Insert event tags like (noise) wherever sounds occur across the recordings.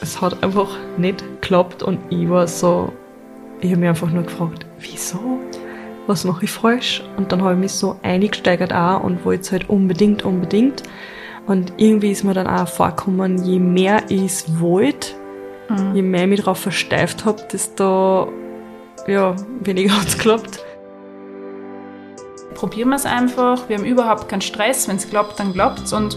es hat einfach nicht geklappt und ich war so, ich habe mich einfach nur gefragt, wieso? Was mache ich falsch? Und dann habe ich mich so eingesteigert auch und wollte es halt unbedingt, unbedingt. Und irgendwie ist mir dann auch vorgekommen, je mehr ich es wollte, mhm. je mehr ich mich darauf versteift habe, desto ja, weniger hat es geklappt. Probieren wir es einfach. Wir haben überhaupt keinen Stress. Wenn es klappt, dann klappt es. Und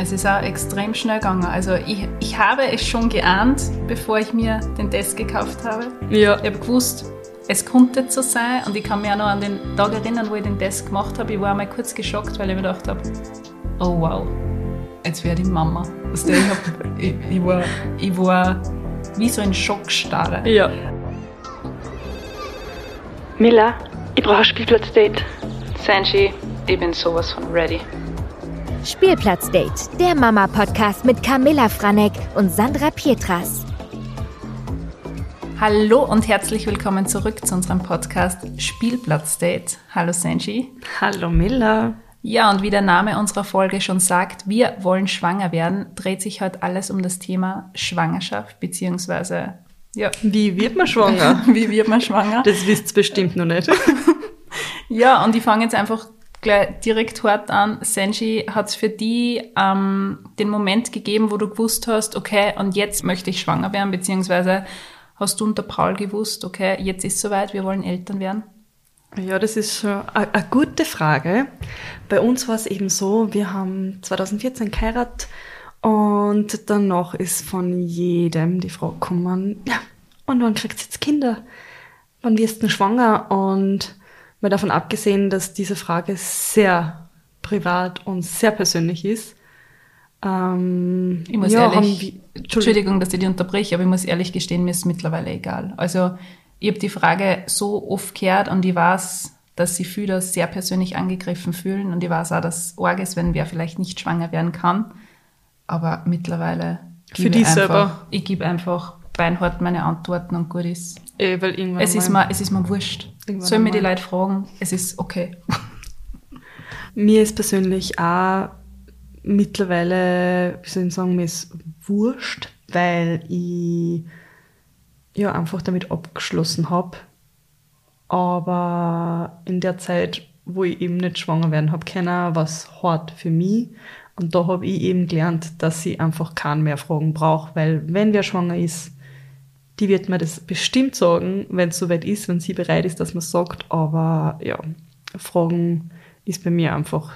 es ist auch extrem schnell gegangen. Also ich, ich habe es schon geahnt, bevor ich mir den Test gekauft habe. Ja. Ich habe gewusst, es konnte so sein. Und ich kann mich auch noch an den Tag erinnern, wo ich den Test gemacht habe. Ich war einmal kurz geschockt, weil ich mir gedacht habe, oh wow, jetzt werde ich Mama. Also ich, hab, (laughs) ich, ich, war, ich war wie so ein Schockstarre. Ja. Miller, ich brauche ein Spielplatzdate. Sanji, ich bin sowas von ready. Spielplatzdate, der Mama-Podcast mit Camilla Franek und Sandra Pietras. Hallo und herzlich willkommen zurück zu unserem Podcast Spielplatzdate. Hallo Sanji. Hallo Miller. Ja, und wie der Name unserer Folge schon sagt, wir wollen schwanger werden, dreht sich heute alles um das Thema Schwangerschaft, beziehungsweise, ja. Wie wird man schwanger? (laughs) wie wird man schwanger? Das wisst ihr bestimmt noch nicht. (laughs) ja, und ich fange jetzt einfach gleich direkt hart an. Senji, hat es für die ähm, den Moment gegeben, wo du gewusst hast, okay, und jetzt möchte ich schwanger werden, beziehungsweise hast du unter Paul gewusst, okay, jetzt ist soweit, wir wollen Eltern werden? Ja, das ist schon eine gute Frage. Bei uns war es eben so, wir haben 2014 geheiratet und danach ist von jedem die Frage gekommen, ja, und wann kriegt jetzt Kinder? Wann wirst du schwanger? Und mal davon abgesehen, dass diese Frage sehr privat und sehr persönlich ist. Ähm, ich muss ja, ehrlich, wir, Entschuldigung. Dass ich dich unterbreche, aber ich muss ehrlich gestehen, mir ist mittlerweile egal. Also ich habe die Frage so oft gehört und ich weiß, dass sie viele sehr persönlich angegriffen fühlen und ich weiß auch, dass Org ist, wenn wer vielleicht nicht schwanger werden kann. Aber mittlerweile für die selber. Ich gebe einfach beinhart meine Antworten und gut ist. Eh, weil irgendwann es, ist mir, es ist mir wurscht. Sollen mir die Leute fragen? Es ist okay. (laughs) mir ist persönlich auch mittlerweile, wie soll ich sagen, mir ist wurscht, weil ich ja einfach damit abgeschlossen habe. Aber in der Zeit, wo ich eben nicht schwanger werden habe können, was hart für mich. Und da habe ich eben gelernt, dass ich einfach keinen mehr Fragen brauche, weil wenn wer schwanger ist, die wird mir das bestimmt sagen, wenn es soweit ist, wenn sie bereit ist, dass man sagt. Aber ja, Fragen ist bei mir einfach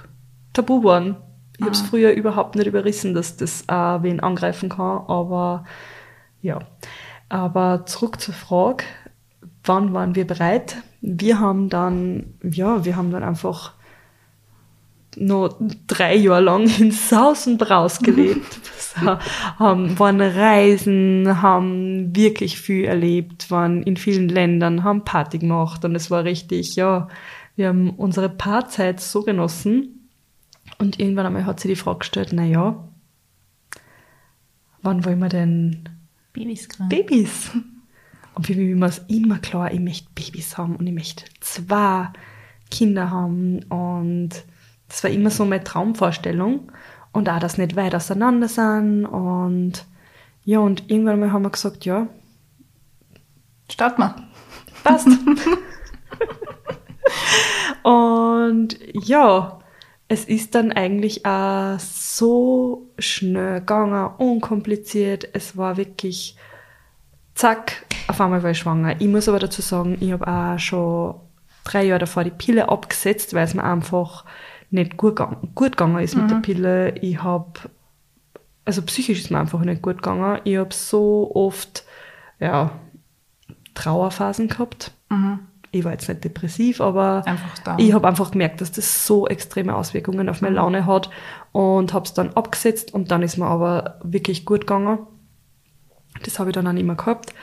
tabu geworden. Ich ah. habe es früher überhaupt nicht überrissen, dass das auch wen angreifen kann, aber ja. Aber zurück zur Frage, wann waren wir bereit? Wir haben dann, ja, wir haben dann einfach noch drei Jahre lang in Saus und Braus gelebt, (laughs) haben, waren reisen, haben wirklich viel erlebt, waren in vielen Ländern, haben Party gemacht und es war richtig, ja, wir haben unsere Paarzeit so genossen und irgendwann einmal hat sie die Frage gestellt, na ja, wann wollen wir denn Babys kriegen. Babys. Und für mich war es immer klar, ich möchte Babys haben und ich möchte zwei Kinder haben. Und das war immer so meine Traumvorstellung. Und auch, dass nicht weit auseinander sind. Und ja, und irgendwann mal haben wir gesagt, ja. Start mal. Passt. (laughs) und ja, es ist dann eigentlich auch so schnell gegangen, unkompliziert. Es war wirklich zack, auf einmal war ich schwanger. Ich muss aber dazu sagen, ich habe auch schon drei Jahre davor die Pille abgesetzt, weil es mir einfach nicht gut, gut gegangen ist mit mhm. der Pille. Ich habe, also psychisch ist mir einfach nicht gut gegangen. Ich habe so oft, ja, Trauerphasen gehabt. Mhm ich war jetzt nicht depressiv, aber ich habe einfach gemerkt, dass das so extreme Auswirkungen auf meine mhm. Laune hat und habe es dann abgesetzt und dann ist mir aber wirklich gut gegangen. Das habe ich dann auch nicht mehr gehabt.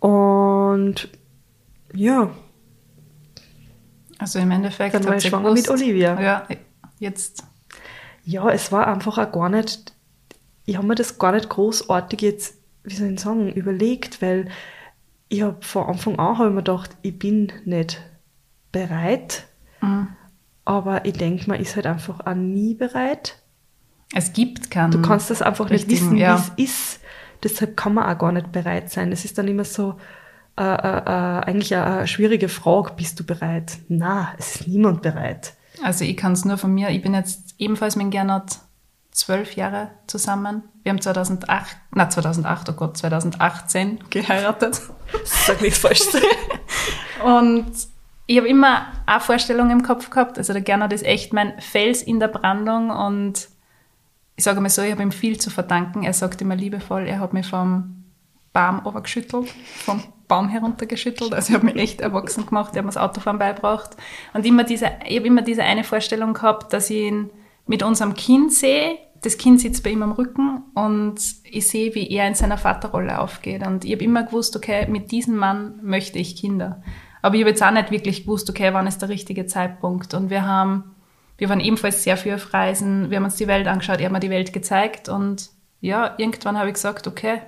Und ja. Also im Endeffekt. Dann war ich schwanger mit Olivia. Ja, jetzt. Ja, es war einfach auch gar nicht, ich habe mir das gar nicht großartig jetzt, wie soll ich sagen, überlegt, weil ich habe von Anfang an hab ich mir gedacht, ich bin nicht bereit. Mhm. Aber ich denke, man ist halt einfach auch nie bereit. Es gibt keinen. Du kannst das einfach nicht wissen, ja. wie es ist. Deshalb kann man auch gar nicht bereit sein. Es ist dann immer so, äh, äh, äh, eigentlich eine schwierige Frage, bist du bereit? Na, es ist niemand bereit. Also ich kann es nur von mir, ich bin jetzt ebenfalls mit Gernot zwölf Jahre zusammen. Wir haben 2008, na 2008, oh Gott, 2018 (laughs) geheiratet. Sag nichts Falsches. (laughs) Und ich habe immer eine Vorstellung im Kopf gehabt. Also der Gernot ist echt mein Fels in der Brandung und ich sage mal so, ich habe ihm viel zu verdanken. Er sagt immer liebevoll, er hat mich vom Baum geschüttelt, vom Baum heruntergeschüttelt. Also ich habe mich echt erwachsen gemacht, er hat mir das Autofahren beigebracht. Und immer diese, ich habe immer diese eine Vorstellung gehabt, dass ich ihn mit unserem Kind sehe. Das Kind sitzt bei ihm am Rücken und ich sehe, wie er in seiner Vaterrolle aufgeht. Und ich habe immer gewusst, okay, mit diesem Mann möchte ich Kinder. Aber ich habe jetzt auch nicht wirklich gewusst, okay, wann ist der richtige Zeitpunkt. Und wir haben, wir waren ebenfalls sehr viel auf Reisen, wir haben uns die Welt angeschaut, er hat mir die Welt gezeigt und ja, irgendwann habe ich gesagt, okay,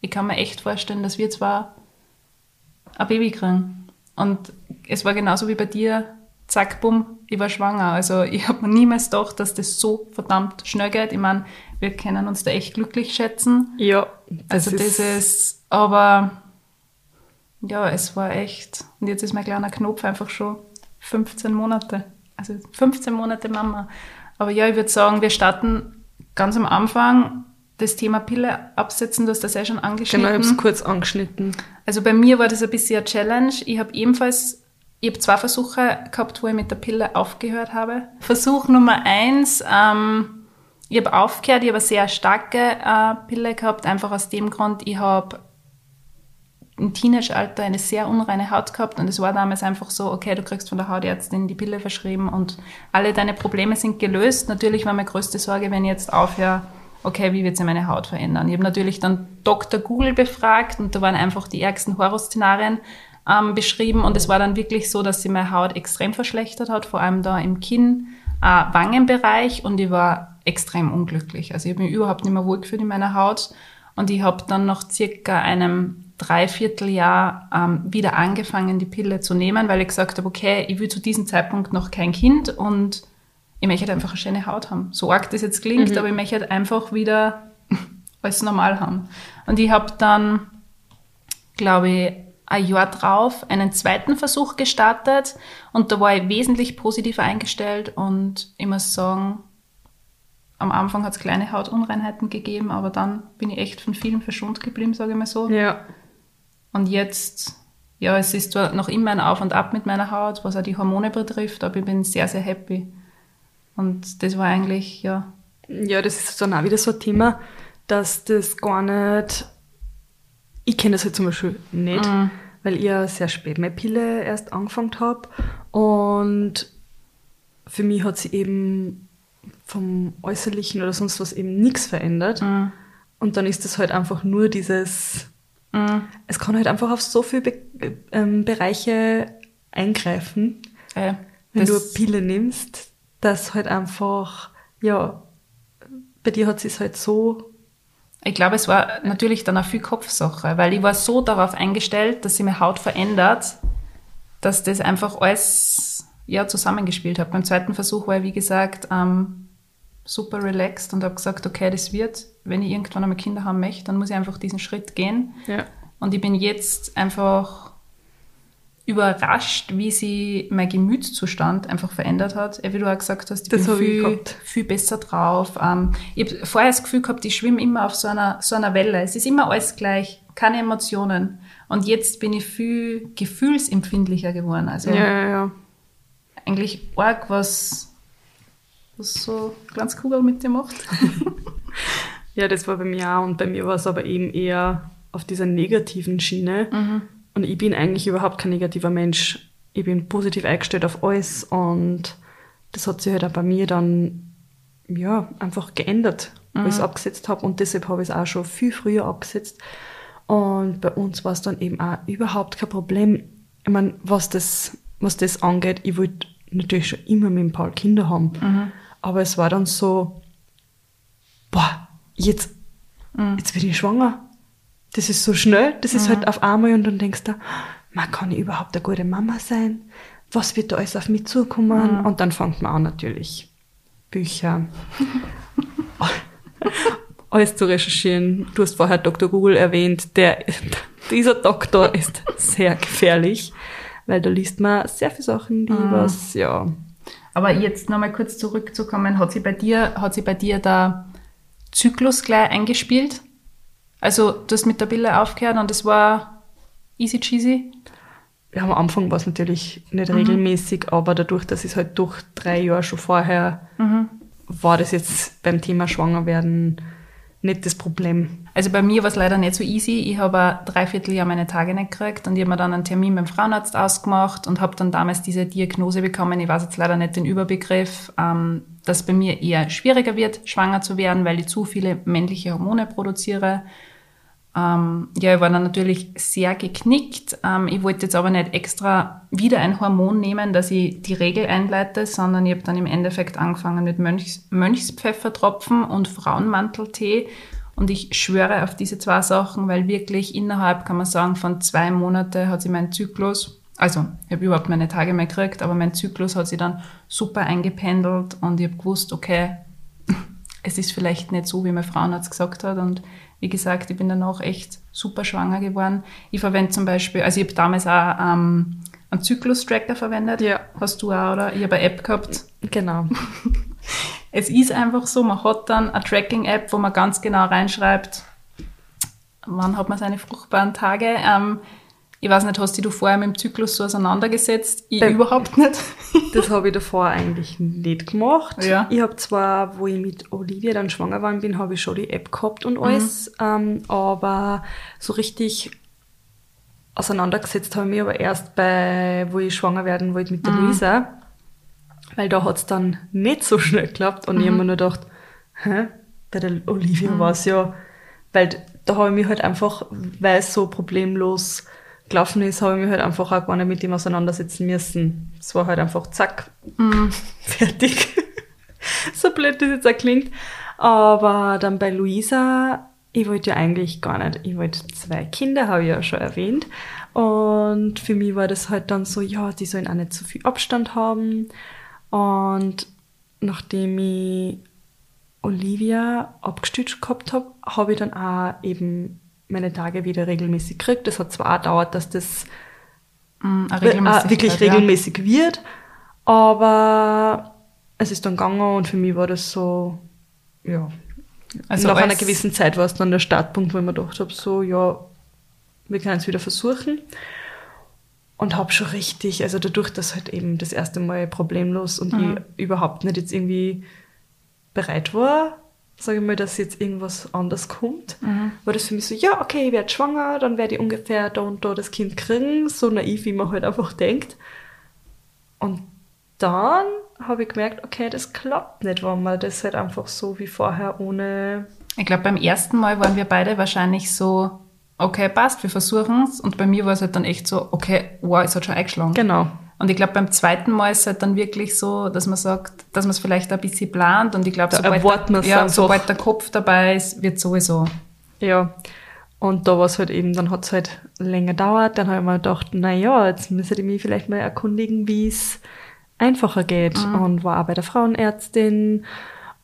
ich kann mir echt vorstellen, dass wir zwar ein Baby kriegen. Und es war genauso wie bei dir, zack, bumm, ich war schwanger. Also ich habe mir niemals gedacht, dass das so verdammt schnell geht. Ich meine, wir können uns da echt glücklich schätzen. Ja. Das also das ist, aber ja, es war echt. Und jetzt ist mein kleiner Knopf einfach schon 15 Monate. Also 15 Monate Mama. Aber ja, ich würde sagen, wir starten ganz am Anfang das Thema Pille absetzen, du hast das ja schon angeschnitten. Genau, ich habe es kurz angeschnitten. Also bei mir war das ein bisschen eine Challenge. Ich habe ebenfalls, ich habe zwei Versuche gehabt, wo ich mit der Pille aufgehört habe. Versuch Nummer eins, ähm, ich habe aufgehört, ich habe eine sehr starke äh, Pille gehabt, einfach aus dem Grund, ich habe im Teenageralter eine sehr unreine Haut gehabt und es war damals einfach so, okay, du kriegst von der Hautärztin die Pille verschrieben und alle deine Probleme sind gelöst. Natürlich war meine größte Sorge, wenn ich jetzt aufhöre, okay, wie wird sich meine Haut verändern? Ich habe natürlich dann Dr. Google befragt und da waren einfach die ärgsten Horrorszenarien ähm, beschrieben und es war dann wirklich so, dass sie meine Haut extrem verschlechtert hat, vor allem da im Kinn, äh, Wangenbereich und ich war extrem unglücklich. Also ich habe mich überhaupt nicht mehr wohlgefühlt in meiner Haut und ich habe dann nach circa einem Dreivierteljahr ähm, wieder angefangen, die Pille zu nehmen, weil ich gesagt habe, okay, ich will zu diesem Zeitpunkt noch kein Kind und ich möchte halt einfach eine schöne Haut haben. So arg das jetzt klingt, mhm. aber ich möchte halt einfach wieder (laughs) alles normal haben. Und ich habe dann, glaube ich, ein Jahr drauf einen zweiten Versuch gestartet und da war ich wesentlich positiver eingestellt und ich muss sagen, am Anfang hat es kleine Hautunreinheiten gegeben, aber dann bin ich echt von vielen verschont geblieben, sage ich mal so. Ja. Und jetzt, ja, es ist zwar noch immer ein Auf und Ab mit meiner Haut, was auch die Hormone betrifft, aber ich bin sehr, sehr happy. Und das war eigentlich, ja. Ja, das ist dann auch wieder so ein Thema, dass das gar nicht. Ich kenne das halt zum Beispiel nicht, mhm. weil ich ja sehr spät meine Pille erst angefangen habe. Und für mich hat sie eben vom Äußerlichen oder sonst was eben nichts verändert. Mhm. Und dann ist das halt einfach nur dieses Mhm. Es kann halt einfach auf so viele Be ähm, Bereiche eingreifen, äh, wenn du eine Pille nimmst, dass halt einfach, ja, bei dir hat es halt so. Ich glaube, es war natürlich dann auch viel Kopfsache, weil ich war so darauf eingestellt, dass sich meine Haut verändert, dass das einfach alles ja, zusammengespielt hat. Beim zweiten Versuch war ich, wie gesagt, ähm, super relaxed und habe gesagt, okay, das wird, wenn ich irgendwann einmal Kinder haben möchte, dann muss ich einfach diesen Schritt gehen. Ja. Und ich bin jetzt einfach überrascht, wie sie mein Gemütszustand einfach verändert hat. Wie du auch gesagt hast, ich das bin viel, viel besser drauf. Ähm, ich habe vorher das Gefühl gehabt, ich schwimme immer auf so einer, so einer Welle. Es ist immer alles gleich, keine Emotionen. Und jetzt bin ich viel gefühlsempfindlicher geworden. Also ja, ja, ja. eigentlich arg, was was so Glanzkugel mit dir macht. (laughs) ja, das war bei mir auch. Und bei mir war es aber eben eher auf dieser negativen Schiene. Mhm. Und ich bin eigentlich überhaupt kein negativer Mensch. Ich bin positiv eingestellt auf alles. Und das hat sich halt auch bei mir dann ja, einfach geändert, mhm. wo ich es abgesetzt habe. Und deshalb habe ich es auch schon viel früher abgesetzt. Und bei uns war es dann eben auch überhaupt kein Problem. Ich meine, was das, was das angeht, ich wollte natürlich schon immer mit dem Paul Kinder haben. Mhm. Aber es war dann so, boah, jetzt, mhm. jetzt bin ich schwanger. Das ist so schnell, das ist mhm. halt auf einmal und dann denkst du, man kann ich überhaupt eine gute Mama sein? Was wird da alles auf mich zukommen? Und dann fängt man an natürlich Bücher. (laughs) alles zu recherchieren. Du hast vorher Dr. Google erwähnt. Der, dieser Doktor ist sehr gefährlich, weil da liest man sehr viele Sachen, die Mhm. was, ja, Aber jetzt nochmal kurz zurückzukommen, hat sie bei dir, hat sie bei dir der Zyklus gleich eingespielt? Also du hast mit der Pille aufgehört und es war easy cheesy? ja, am Anfang war es natürlich Mhm. nicht regelmäßig, aber dadurch, dass es halt durch drei Jahre schon vorher Mhm. war das jetzt beim Thema Schwangerwerden nicht das Problem. Also bei mir war es leider nicht so easy. Ich habe ein Dreivierteljahr meine Tage nicht gekriegt und ich habe mir dann einen Termin beim Frauenarzt ausgemacht und habe dann damals diese Diagnose bekommen. Ich weiß jetzt leider nicht den Überbegriff, ähm, dass bei mir eher schwieriger wird, schwanger zu werden, weil ich zu viele männliche Hormone produziere. Ähm, ja, ich war dann natürlich sehr geknickt. Ähm, ich wollte jetzt aber nicht extra wieder ein Hormon nehmen, dass ich die Regel einleite, sondern ich habe dann im Endeffekt angefangen mit Mönchs, Mönchspfeffertropfen und Frauenmanteltee. Und ich schwöre auf diese zwei Sachen, weil wirklich innerhalb, kann man sagen, von zwei Monate hat sich mein Zyklus, also ich habe überhaupt meine Tage mehr gekriegt, aber mein Zyklus hat sich dann super eingependelt und ich habe gewusst, okay, (laughs) es ist vielleicht nicht so, wie mein Frauenarzt gesagt hat. Und wie gesagt, ich bin danach echt super schwanger geworden. Ich verwende zum Beispiel, also ich habe damals auch ähm, einen Zyklus-Tracker verwendet. Ja. Hast du auch, oder? Ich habe eine App gehabt. Genau. (laughs) Es ist einfach so, man hat dann eine Tracking-App, wo man ganz genau reinschreibt, wann hat man seine fruchtbaren Tage. Ähm, ich weiß nicht, hast dich du vorher mit dem Zyklus so auseinandergesetzt? Ich Ähm, überhaupt nicht. (laughs) Das habe ich davor eigentlich nicht gemacht. Ja. Ich habe zwar, wo ich mit Olivia dann schwanger geworden bin, habe ich schon die App gehabt und alles, ähm, aber so richtig auseinandergesetzt habe ich mich aber erst bei, wo ich schwanger werden wollte mit der Luisa, weil da hat's dann nicht so schnell geklappt und ich habe mir nur gedacht, hä, bei der Olivia war's ja, weil da habe ich mich halt einfach, weil es so problemlos gelaufen ist, habe ich mich halt einfach auch gar nicht mit ihm auseinandersetzen müssen. Es war halt einfach zack, (laughs) fertig. so blöd das jetzt auch klingt. Aber dann bei Luisa, ich wollte ja eigentlich gar nicht. Ich wollte zwei Kinder, habe ich ja schon erwähnt. Und für mich war das halt dann so, ja, die sollen auch nicht so viel Abstand haben. Und nachdem ich Olivia abgestützt gehabt habe, habe ich dann auch eben meine Tage wieder regelmäßig gekriegt. Das hat zwar auch gedauert, dass das Regelmäßigkeit, wirklich ja. regelmäßig wird, aber es ist dann gegangen und für mich war das so, ja. Also Nach einer gewissen Zeit war es dann der Startpunkt, wo ich mir gedacht habe, so, ja, wir können es wieder versuchen. Und habe schon richtig, also dadurch, dass halt eben das erste Mal problemlos und Mhm. ich überhaupt nicht jetzt irgendwie bereit war, sage ich mal, dass jetzt irgendwas anders kommt, Mhm. war das für mich so, ja, okay, ich werde schwanger, dann werde ich ungefähr da und da das Kind kriegen, so naiv, wie man halt einfach denkt. Und dann habe ich gemerkt, okay, das klappt nicht, wenn man das halt einfach so wie vorher ohne Ich glaube, beim ersten Mal waren wir beide wahrscheinlich so, okay, passt, wir versuchen es. Und bei mir war es halt dann echt so, okay, wow, es hat schon eingeschlagen. Genau. Und ich glaube, beim zweiten Mal ist es halt dann wirklich so, dass man sagt, dass man es vielleicht ein bisschen plant. Und ich glaube, sobald, der, ja, sobald der Kopf dabei ist, wird sowieso. Ja. Und da war es halt eben, dann hat es halt länger gedauert. Dann habe ich mir gedacht, na ja, jetzt müsste ich mich vielleicht mal erkundigen, wie es einfacher geht. Und war auch bei der Frauenärztin.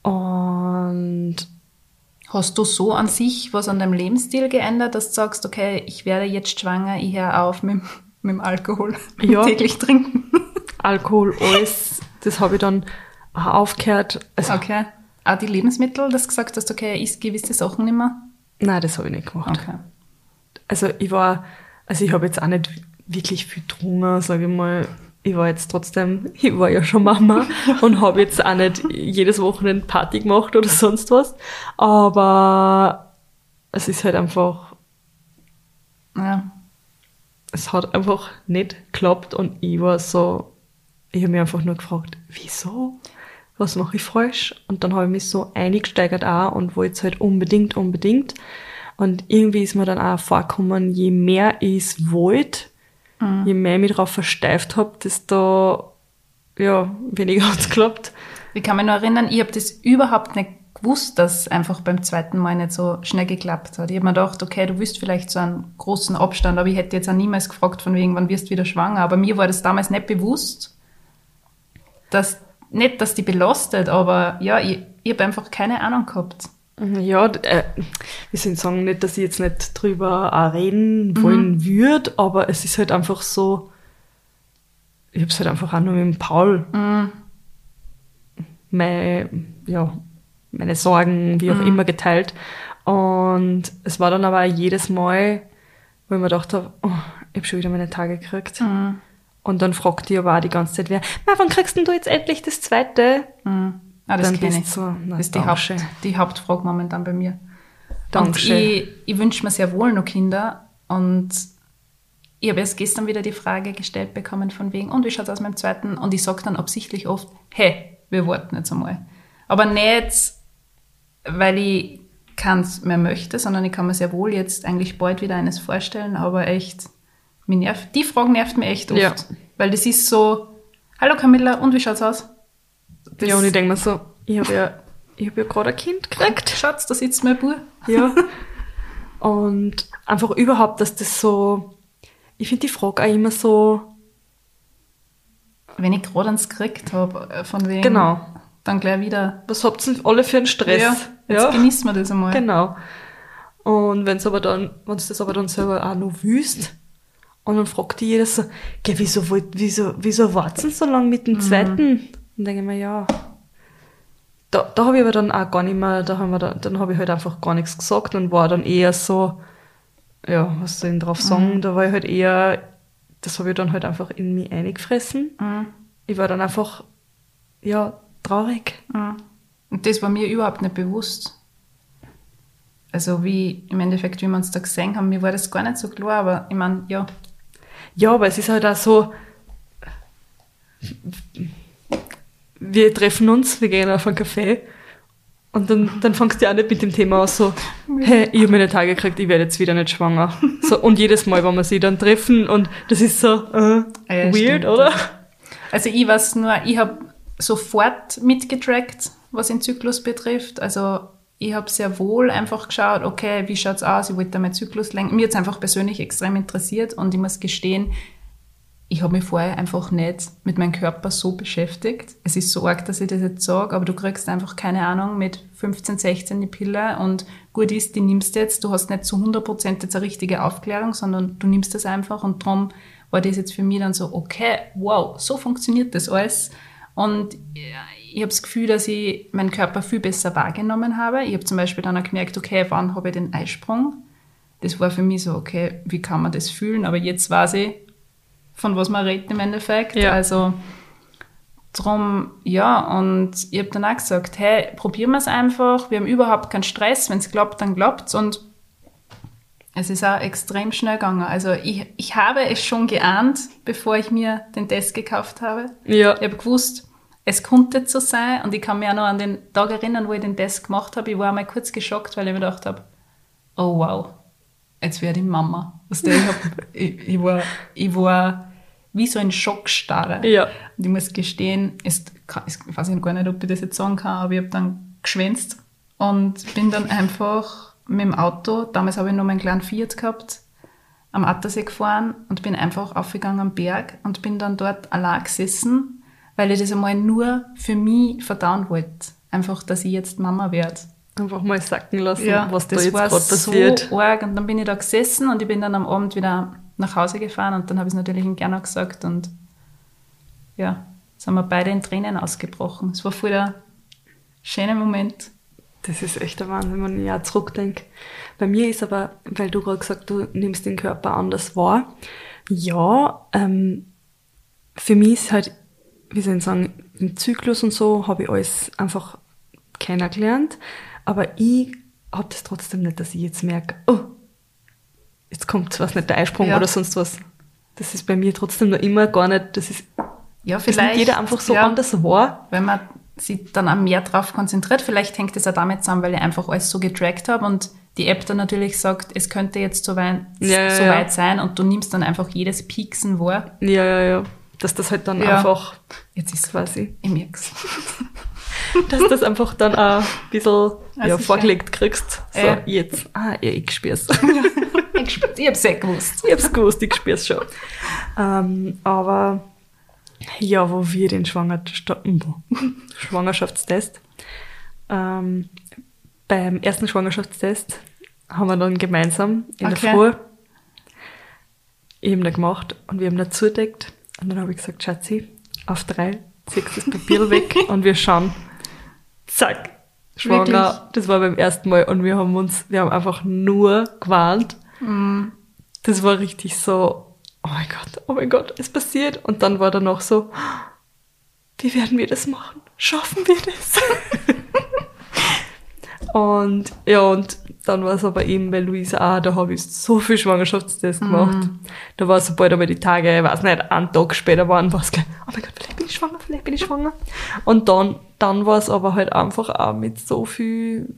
Und Hast du so an sich was an deinem Lebensstil geändert, dass du sagst, okay, ich werde jetzt schwanger, ich höre auf mit, mit dem Alkohol (laughs) Ja. täglich trinken? Alkohol, alles, das habe ich dann auch aufgehört. Also, Okay. Auch die Lebensmittel, dass du gesagt hast, okay, ich isst gewisse Sachen nicht mehr? Nein, das habe ich nicht gemacht. Okay. Also ich war, also ich habe jetzt auch nicht wirklich viel getrunken, sage ich mal. Ich war jetzt trotzdem, (laughs) ich war ja schon Mama (laughs) und habe jetzt auch nicht jedes Wochenende Party gemacht oder sonst was. Aber es ist halt einfach. Es hat einfach nicht geklappt und ich war so, ich habe mich einfach nur gefragt, wieso? Was mache ich falsch? Und dann habe ich mich so eingesteigert auch und wollte es halt unbedingt, unbedingt. Und irgendwie ist mir dann auch vorgekommen, je mehr ich es wollte, je mehr ich mich darauf versteift habe, desto ja, weniger hat es geklappt. Ich kann mich nur erinnern, ich habe das überhaupt nicht gewusst, dass es einfach beim zweiten Mal nicht so schnell geklappt hat. Ich habe mir gedacht, okay, du willst vielleicht so einen großen Abstand, aber ich hätte jetzt auch niemals gefragt, von wegen, wann wirst du wieder schwanger. Aber mir war das damals nicht bewusst, dass, nicht, dass die belastet, aber ja, ich, ich habe einfach keine Ahnung gehabt. Ja, d- äh, soll ich sagen, nicht, dass ich jetzt nicht drüber auch reden wollen würde, aber es ist halt einfach so, ich habe es halt einfach auch nur mit dem Paul meine, ja, meine Sorgen, wie auch immer, geteilt. Und es war dann aber jedes Mal, wo ich mir gedacht habe, oh, ich habe schon wieder meine Tage gekriegt. Und dann fragt die aber auch die ganze Zeit wer, na, wann kriegst denn du jetzt endlich das zweite? Ah, das Dann kenne ich. so, na, das ist die. Haupt, die Hauptfrage momentan bei mir. Und Dankeschön. ich, ich wünsche mir sehr wohl noch Kinder. Und ich habe erst gestern wieder die Frage gestellt bekommen von wegen, und wie schaut es aus mit dem zweiten? Und ich sage dann absichtlich oft, hey, wir warten jetzt einmal. Aber nicht, weil ich keins mehr möchte, sondern ich kann mir sehr wohl jetzt eigentlich bald wieder eines vorstellen, aber echt, mich nervt, die Frage nervt mich echt oft. Ja. Weil das ist so, hallo Camilla, und wie schaut's aus? Das- ja, und ich denke mir so, ich habe ja, ich hab ja gerade ein Kind gekriegt. Schatz, da sitzt mein Bub. Ja. (laughs) Und einfach überhaupt, dass das so, ich finde die Frage auch immer so, Wenn ich gerade eins gekriegt habe, von wegen, Genau. Dann gleich wieder, was habt ihr alle für einen Stress? ja, jetzt genießen wir das einmal. Genau. Und wenn's aber dann, wenn's das aber dann selber auch noch wüsst, und dann fragt die jeder so, gell, wieso, wollt, wieso, wieso warten so lange mit dem zweiten? Und denke ich mir, ja. Da, da habe ich aber dann auch gar nicht mehr, da haben wir da, dann habe ich halt einfach gar nichts gesagt und war dann eher so, ja, was soll ich denn drauf sagen? Da war ich halt eher, das habe ich dann halt einfach in mich eingefressen. Mhm. Ich war dann einfach, ja, traurig. Ja. Und das war mir überhaupt nicht bewusst. Also wie im Endeffekt, wie wir uns da gesehen haben, mir war das gar nicht so klar, aber ich meine, ja, Ja, aber es ist halt auch so, wir treffen uns, wir gehen auf einen Café und dann, dann fangst du ja auch nicht mit dem Thema an, so, hey, ich habe meine Tage gekriegt, ich werde jetzt wieder nicht schwanger. So, und jedes Mal, wenn wir sie dann treffen und das ist so, äh, Ja, weird, stimmt. oder? Also ich weiß nur, ich habe sofort mitgetrackt, was den Zyklus betrifft. Also ich habe sehr wohl einfach geschaut, okay, wie schaut's aus? Ich wollte da meinen Zyklus lenken. Mir hat's einfach persönlich extrem interessiert und ich muss gestehen, ich habe mich vorher einfach nicht mit meinem Körper so beschäftigt. Es ist so arg, dass ich das jetzt sage, aber du kriegst einfach keine Ahnung mit 15, 16 die Pille und gut ist, die nimmst du jetzt. Du hast nicht zu 100% jetzt eine richtige Aufklärung, sondern du nimmst das einfach und darum war das jetzt für mich dann so, okay, wow, so funktioniert das alles. Und ja, ich habe das Gefühl, dass ich meinen Körper viel besser wahrgenommen habe. Ich habe zum Beispiel dann auch gemerkt, okay, wann habe ich den Eisprung? Das war für mich so, okay, wie kann man das fühlen? Aber jetzt weiß ich, von was man redet im Endeffekt. Ja. Also drum, ja, und ich habe dann auch gesagt, hey, probieren wir es einfach. Wir haben überhaupt keinen Stress. Wenn es klappt, dann klappt's. Und es ist auch extrem schnell gegangen. Also ich, ich habe es schon geahnt, bevor ich mir den Test gekauft habe. Ja. Ich habe gewusst, es konnte so sein. Und ich kann mich auch noch an den Tag erinnern, wo ich den Test gemacht habe. Ich war mal kurz geschockt, weil ich mir gedacht habe, oh wow, jetzt werde ich Mama. Weißt du, ich, hab, (laughs) ich, ich, war, ich war wie so ein Schockstarre. Ja. Und ich muss gestehen, es, ich weiß gar nicht, ob ich das jetzt sagen kann, aber ich habe dann geschwänzt und bin dann einfach mit dem Auto, damals habe ich noch meinen kleinen Fiat gehabt, am Attersee gefahren und bin einfach aufgegangen am Berg und bin dann dort allein gesessen, weil ich das einmal nur für mich verdauen wollte. Einfach, dass ich jetzt Mama werde. Einfach mal sacken lassen, was da das jetzt gerade passiert. so arg. Und dann bin ich da gesessen und ich bin dann am Abend wieder nach Hause gefahren und dann habe ich es natürlich in Gerner gesagt und ja, sind wir beide in Tränen ausgebrochen. Es war voll der schöne Moment. Das ist echt der Wahnsinn, wenn ich auch zurückdenke. Bei mir ist aber, weil du gerade gesagt du nimmst den Körper anders wahr. Ja, ähm, für mich ist halt, wie soll ich sagen, im Zyklus und so habe ich alles einfach kennengelernt. Aber ich habe das trotzdem nicht, dass ich jetzt merke, oh, jetzt kommt was nicht der Eisprung Ja. oder sonst was. Das ist bei mir trotzdem noch immer gar nicht, das ist, Ja, vielleicht. nimmt jeder einfach so ja, anders wahr. Wenn man sich dann auch mehr drauf konzentriert. Vielleicht hängt es auch damit zusammen, weil ich einfach alles so getrackt habe und die App dann natürlich sagt, es könnte jetzt so weit, Ja, so weit sein und du nimmst dann einfach jedes Pieksen wahr. Ja, ja, ja. Dass das halt dann Ja. einfach Jetzt ist quasi Ich merk's. (laughs) dass das einfach dann auch ein bisschen ja, sicher. vorgelegt kriegst. So, Ja. jetzt. Ah, ja, ich spür's. (laughs) Ich, ich hab's ja gewusst. ich hab's gewusst, ich spür's schon. Ähm, aber ja, wo wir den Schwanger Schwangerschaftstest, ähm, beim ersten Schwangerschaftstest haben wir dann gemeinsam in Okay. der Früh eben da gemacht und wir haben da zudeckt. Und dann habe ich gesagt, Schatzi, auf drei, ziehst das Papier weg (laughs) und wir schauen. Zack, schwanger. Wirklich? Das war beim ersten Mal und wir haben uns, wir haben einfach nur gewarnt. Mhm. Das war richtig so, oh mein Gott, oh mein Gott, es passiert. Und dann war da noch so, wie werden wir das machen? Schaffen wir das? (laughs) und ja, und dann war es aber eben bei Luisa auch, da habe ich so viel Schwangerschaftstest gemacht. Da war sobald aber die Tage, ich weiß nicht, einen Tag später waren, war es gleich, oh mein Gott, vielleicht bin ich schwanger, vielleicht bin ich schwanger. Und dann, dann war es aber halt einfach auch mit so viel,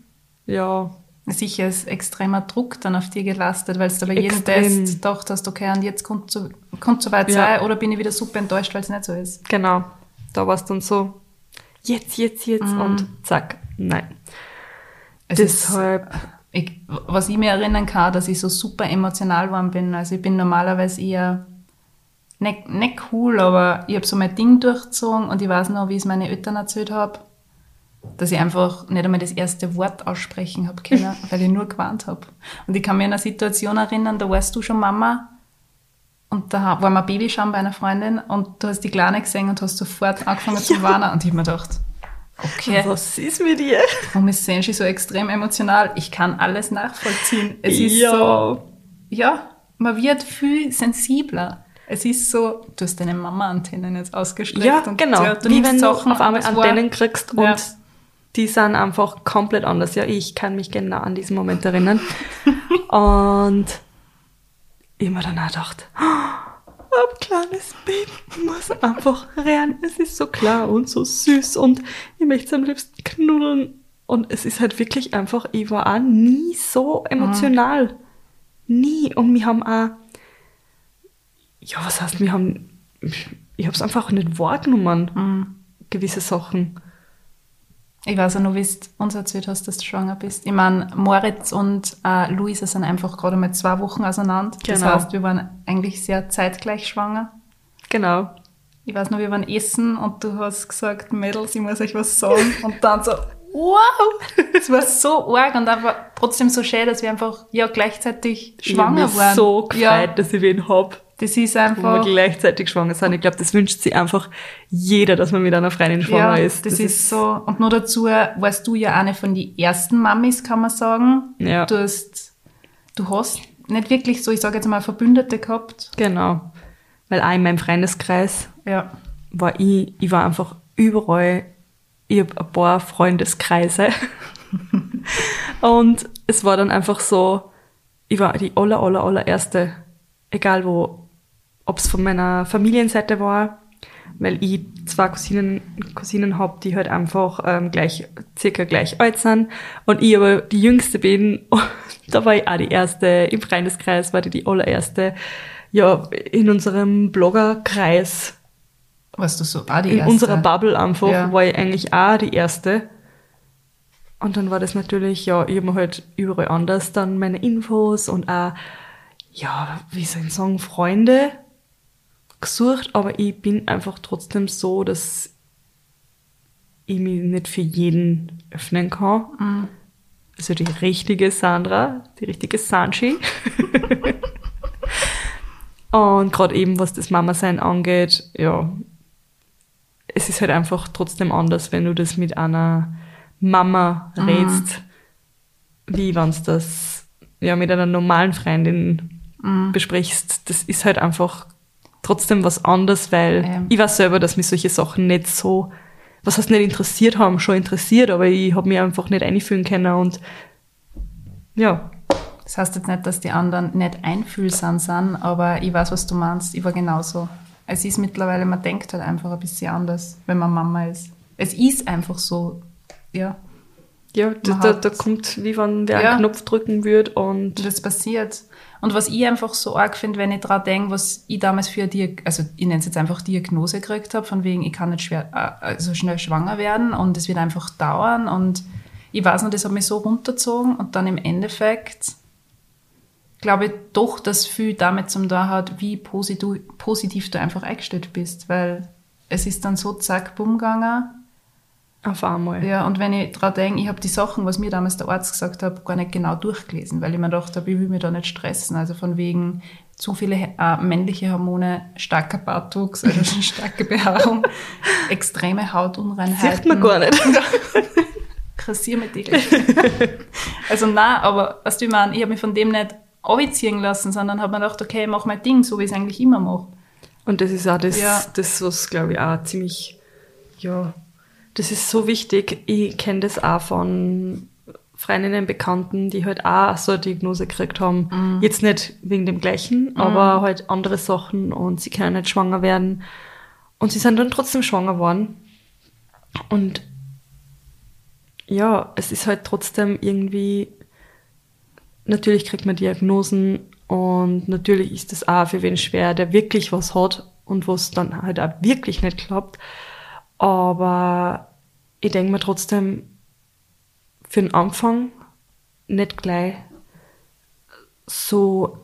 ja, Sicher ist extremer Druck dann auf dir gelastet, weil du bei jedem. Test gedacht hast, okay, und jetzt kommt so, kommt so weit Ja. sein, oder bin ich wieder super enttäuscht, weil es nicht so ist. Genau. Da war es dann so, jetzt, jetzt, jetzt Mhm. und zack, nein. Es ist, Deshalb, ich, was ich mir erinnern kann, dass ich so super emotional geworden bin. Also ich bin normalerweise eher nicht, nicht cool, aber ich habe so mein Ding durchgezogen und ich weiß noch, wie ich es meine Eltern erzählt habe, dass ich einfach nicht einmal das erste Wort aussprechen habe können, (laughs) weil ich nur gewarnt habe. Und ich kann mich an eine Situation erinnern, da warst du schon Mama und da waren wir Baby bei einer Freundin und du hast die Kleine gesehen und hast sofort angefangen zu warnen und ich habe mir gedacht, okay, was ist mit dir? Warum ist Senshi so extrem emotional? Ich kann alles nachvollziehen. Es ist Ja. so, ja, man wird viel sensibler. Es ist so, du hast deine Mama-Antennen jetzt ausgestreckt. Ja, und genau. ja, du Wie wenn du auf einmal Antennen kriegst Ja. und die sind einfach komplett anders. Ja, ich kann mich genau an diesen Moment erinnern. (laughs) und ich mir dann auch gedacht, ein kleines Baby muss einfach rennen. Es ist so klar und so süß und ich möchte es am liebsten knuddeln. Und es ist halt wirklich einfach, ich war auch nie so emotional. Nie. Und wir haben auch, ja, was heißt, wir haben, ich habe es einfach nicht wahrgenommen, Mhm. gewisse Sachen. Ich weiß ja noch, wie du uns erzählt hast, dass du schwanger bist. Ich meine, Moritz und äh, Luisa sind einfach gerade mal zwei Wochen auseinander. Das Genau. heißt, wir waren eigentlich sehr zeitgleich schwanger. Genau. Ich weiß noch, wir waren essen und du hast gesagt, Mädels, ich muss euch was sagen. Und dann so, wow! Es war so arg und aber trotzdem so schön, dass wir einfach ja gleichzeitig schwanger ich hab mich waren. so gefreut, ja, dass ich wen hab, das ist wo wir einfach, gleichzeitig schwanger sind. Ich glaube, das wünscht sich einfach jeder, dass man mit einer Freundin ja, schwanger ist. das, ist so. Und nur dazu warst du ja eine von den ersten Mamis, kann man sagen. Ja. Du hast, du hast nicht wirklich so, ich sage jetzt mal, Verbündete gehabt. Genau. Weil auch in meinem Freundeskreis Ja. war ich, ich war einfach überall, ich hab ein paar Freundeskreise. (laughs) und es war dann einfach so, ich war die aller, aller, allererste, egal wo, ob es von meiner Familienseite war, weil ich zwei Cousinen, Cousinen hab, die halt einfach ähm, gleich, circa gleich alt sind und ich aber die jüngste bin, (laughs) da war ich auch die erste, im Freundeskreis war die die allererste, ja, in unserem Bloggerkreis Warst du so auch die in erste? unserer Bubble einfach Ja. war ich eigentlich auch die erste. Und dann war das natürlich, ja, ich habe mir halt überall anders dann meine Infos und auch, ja, wie soll ich sagen, Freunde gesucht, aber ich bin einfach trotzdem so, dass ich mich nicht für jeden öffnen kann. Mhm. Also die richtige Sandra, die richtige Sanchi. (laughs) Und gerade eben, was das Mama-Sein angeht, ja, es ist halt einfach trotzdem anders, wenn du das mit einer Mama redst, wie wenn du das ja, mit einer normalen Freundin besprichst. Das ist halt einfach trotzdem was anderes, weil Ähm. ich weiß selber, dass mich solche Sachen nicht so, was heißt nicht interessiert haben, schon interessiert, aber ich habe mich einfach nicht einfühlen können und ja, Das heißt jetzt nicht, dass die anderen nicht einfühlsam sind, aber ich weiß, was du meinst. Ich war genauso. Es ist mittlerweile, man denkt halt einfach ein bisschen anders, wenn man Mama ist. Es ist einfach so, ja. ja, da, da, da kommt, wie wenn wer Ja. einen Knopf drücken würde und Und das passiert. Und was ich einfach so arg finde, wenn ich dran denke, was ich damals für die, also ich nenne es jetzt einfach Diagnose gekriegt habe, von wegen, ich kann nicht schwer, äh, also schnell schwanger werden und es wird einfach dauern und ich weiß noch, das hat mich so runtergezogen und dann im Endeffekt glaube ich doch, dass viel damit zum da hat, wie positiv, positiv du einfach eingestellt bist, weil es ist dann so zack, bumm gegangen Auf einmal. Ja, und wenn ich dran denke, ich habe die Sachen, was mir damals der Arzt gesagt hat, gar nicht genau durchgelesen, weil ich mir gedacht habe, ich will mich da nicht stressen. Also von wegen zu viele äh, männliche Hormone, starker Bartwuchs, also schon (laughs) starke Behaarung, (laughs) extreme Hautunreinheiten. Sieht man gar nicht. (laughs) Kassier mit dir. also nein, aber was du ich meine, ich habe mich von dem nicht abziehen lassen, sondern habe mir gedacht, okay, ich mach mein Ding, so wie ich es eigentlich immer mache. Und das ist auch das, Ja. das was glaube ich auch ziemlich, ja, das ist so wichtig. Ich kenne das auch von Freundinnen, Bekannten, die halt auch so eine Diagnose gekriegt haben. Mhm. Jetzt nicht wegen dem gleichen, aber halt andere Sachen und sie können nicht schwanger werden. Und sie sind dann trotzdem schwanger geworden. Und ja, es ist halt trotzdem irgendwie, natürlich kriegt man Diagnosen und natürlich ist es auch für wen schwer, der wirklich was hat und was dann halt auch wirklich nicht klappt. Aber ich denke mir trotzdem, für den Anfang nicht gleich so,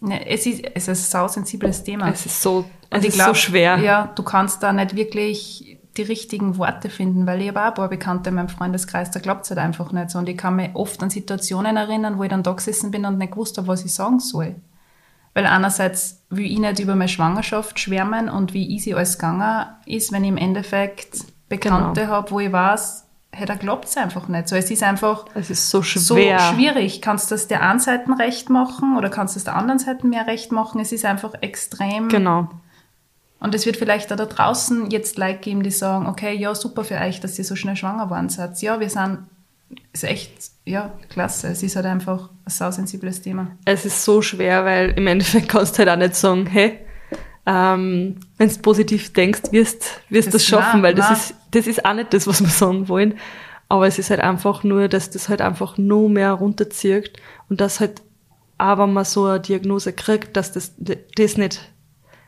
Ja, es, ist, es ist ein sausensibles Thema. es ist so, es ist glaub, so schwer. Ja, du kannst da nicht wirklich die richtigen Worte finden, weil ich habe auch ein paar Bekannte in meinem Freundeskreis, da klappt es halt einfach nicht so. Und ich kann mich oft an Situationen erinnern, wo ich dann da gesessen bin und nicht gewusst habe, was ich sagen soll. Weil einerseits will ich nicht über meine Schwangerschaft schwärmen und wie easy alles gegangen ist, wenn ich im Endeffekt Bekannte Genau. habe, wo ich weiß, hey, da klappt es einfach nicht. So, es ist einfach Es ist so schwer. so schwierig. Kannst du das der einen Seite recht machen oder kannst du es der anderen Seite mehr recht machen? Es ist einfach extrem. Genau. Und es wird vielleicht auch da draußen jetzt Leute geben, die sagen, okay, ja, super für euch, dass ihr so schnell schwanger geworden seid. Ja, wir sind, ist echt, ja, klasse. Es ist halt einfach ein sausensibles Thema. es ist so schwer, weil im Endeffekt (laughs) kannst du halt auch nicht sagen, hey, ähm, wenn du positiv denkst, wirst wirst Das- das schaffen, nein, weil das ist das ist auch nicht das, was wir sagen wollen. Aber es ist halt einfach nur, dass das halt einfach nur mehr runterzieht und dass halt, auch wenn man so eine Diagnose kriegt, dass das das nicht,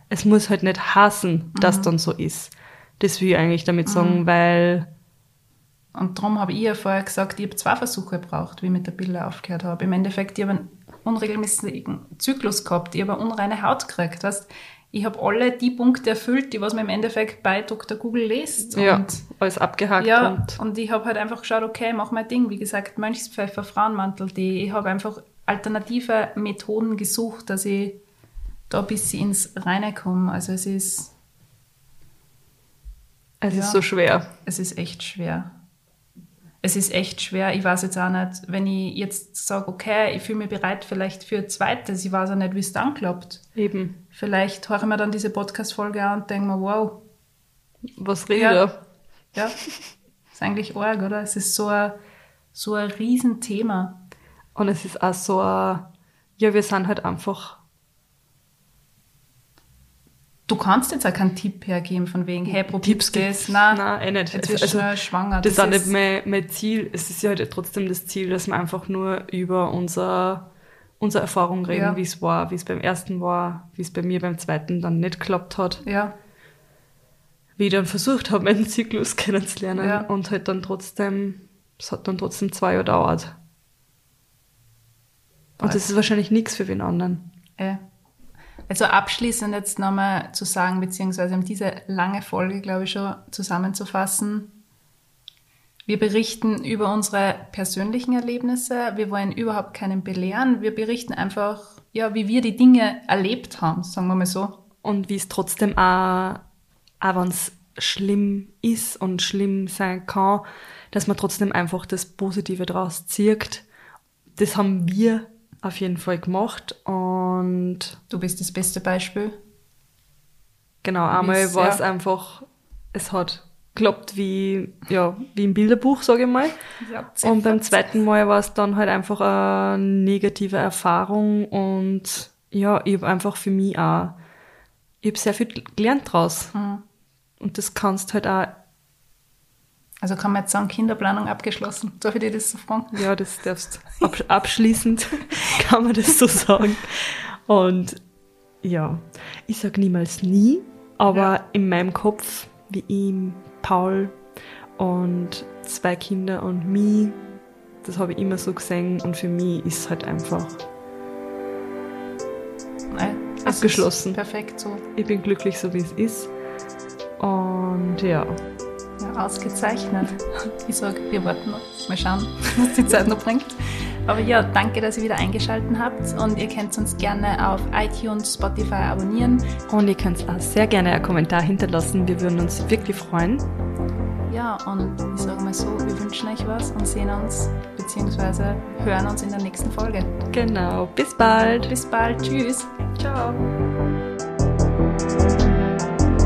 es muss halt nicht hassen, dass Mhm. dann so ist. Das will ich eigentlich damit sagen, weil Und darum habe ich ja vorher gesagt, ich habe zwei Versuche gebraucht, wie ich mit der Pille aufgehört habe. Im Endeffekt, ich habe einen unregelmäßigen Zyklus gehabt, ich habe eine unreine Haut gekriegt. Weißt, ich habe alle die Punkte erfüllt, die was man im Endeffekt bei Dr. Google liest. ja, Und alles abgehakt Ja, und und ich habe halt einfach geschaut, okay, mach mein Ding. Wie gesagt, Mönchspfeffer, Frauenmantel, die, ich habe einfach alternative Methoden gesucht, dass ich da ein bisschen ins Reine komme. Also es ist, es Ja. ist so schwer. es ist echt schwer. Es ist echt schwer. Ich weiß jetzt auch nicht, wenn ich jetzt sage, okay, ich fühle mich bereit vielleicht für ein zweites, ich weiß auch nicht, wie es dann klappt. Eben. Vielleicht höre ich mir dann diese Podcast-Folge an und denke mir, wow, Was rede Ja. ich da? Ja, ist eigentlich arg, oder? Es ist so ein, so ein Riesenthema. Und es ist auch so, ein- ja, wir sind halt einfach, Du kannst jetzt auch keinen Tipp hergeben von wegen, hey, Tipps gibt's. das? Nein, Nein, eh nicht. Jetzt Also- schnell schwanger. das ist auch nicht mein, mein Ziel. Es ist ja halt trotzdem das Ziel, dass wir einfach nur über unser, unsere Erfahrung reden, Ja. wie es war, wie es beim ersten war, wie es bei mir beim zweiten dann nicht geklappt hat, Ja, wie ich dann versucht habe, (laughs) meinen Zyklus kennenzulernen Ja. und halt dann trotzdem, es hat dann trotzdem zwei Jahre gedauert. Und das ist wahrscheinlich nichts für wen anderen. äh. Also abschließend jetzt nochmal zu sagen, beziehungsweise um diese lange Folge, glaube ich, schon zusammenzufassen. Wir berichten über unsere persönlichen Erlebnisse. Wir wollen überhaupt keinen belehren. Wir berichten einfach, ja, wie wir die Dinge erlebt haben, sagen wir mal so. Und wie es trotzdem auch, auch wenn es schlimm ist und schlimm sein kann, dass man trotzdem einfach das Positive draus zieht. Das haben wir auf jeden Fall gemacht und Du bist das beste Beispiel. genau, einmal war es ja. einfach, es hat geklappt wie, ja, wie im Bilderbuch, sage ich mal. Ja, Und beim zweiten Mal war es dann halt einfach eine negative Erfahrung und ja, ich habe einfach für mich auch, ich habe sehr viel gelernt draus. Mhm. Und das kannst halt auch, Also kann man jetzt sagen, Kinderplanung abgeschlossen. Darf ich dir das so fragen? ja, das darfst absch abschließend (laughs) kann man das so sagen. Und ja, ich sag niemals nie, aber Ja. in meinem Kopf, wie ihm, Paul und zwei Kinder und mich, das habe ich immer so gesehen und für mich ist halt einfach Nein, es Abgeschlossen. Perfekt so. ich bin glücklich, so wie es ist. Und Ja. Ausgezeichnet. (laughs) Ich sage, wir warten noch. Mal schauen, (laughs) was die Zeit noch bringt. Aber ja, danke, dass ihr wieder eingeschaltet habt und ihr könnt uns gerne auf iTunes, Spotify abonnieren. Und ihr könnt auch sehr gerne einen Kommentar hinterlassen. Wir würden uns wirklich freuen. Ja, und ich sage mal so, wir wünschen euch was und sehen uns bzw. hören uns in der nächsten Folge. Genau. Bis bald. Bis bald. Tschüss. Ciao.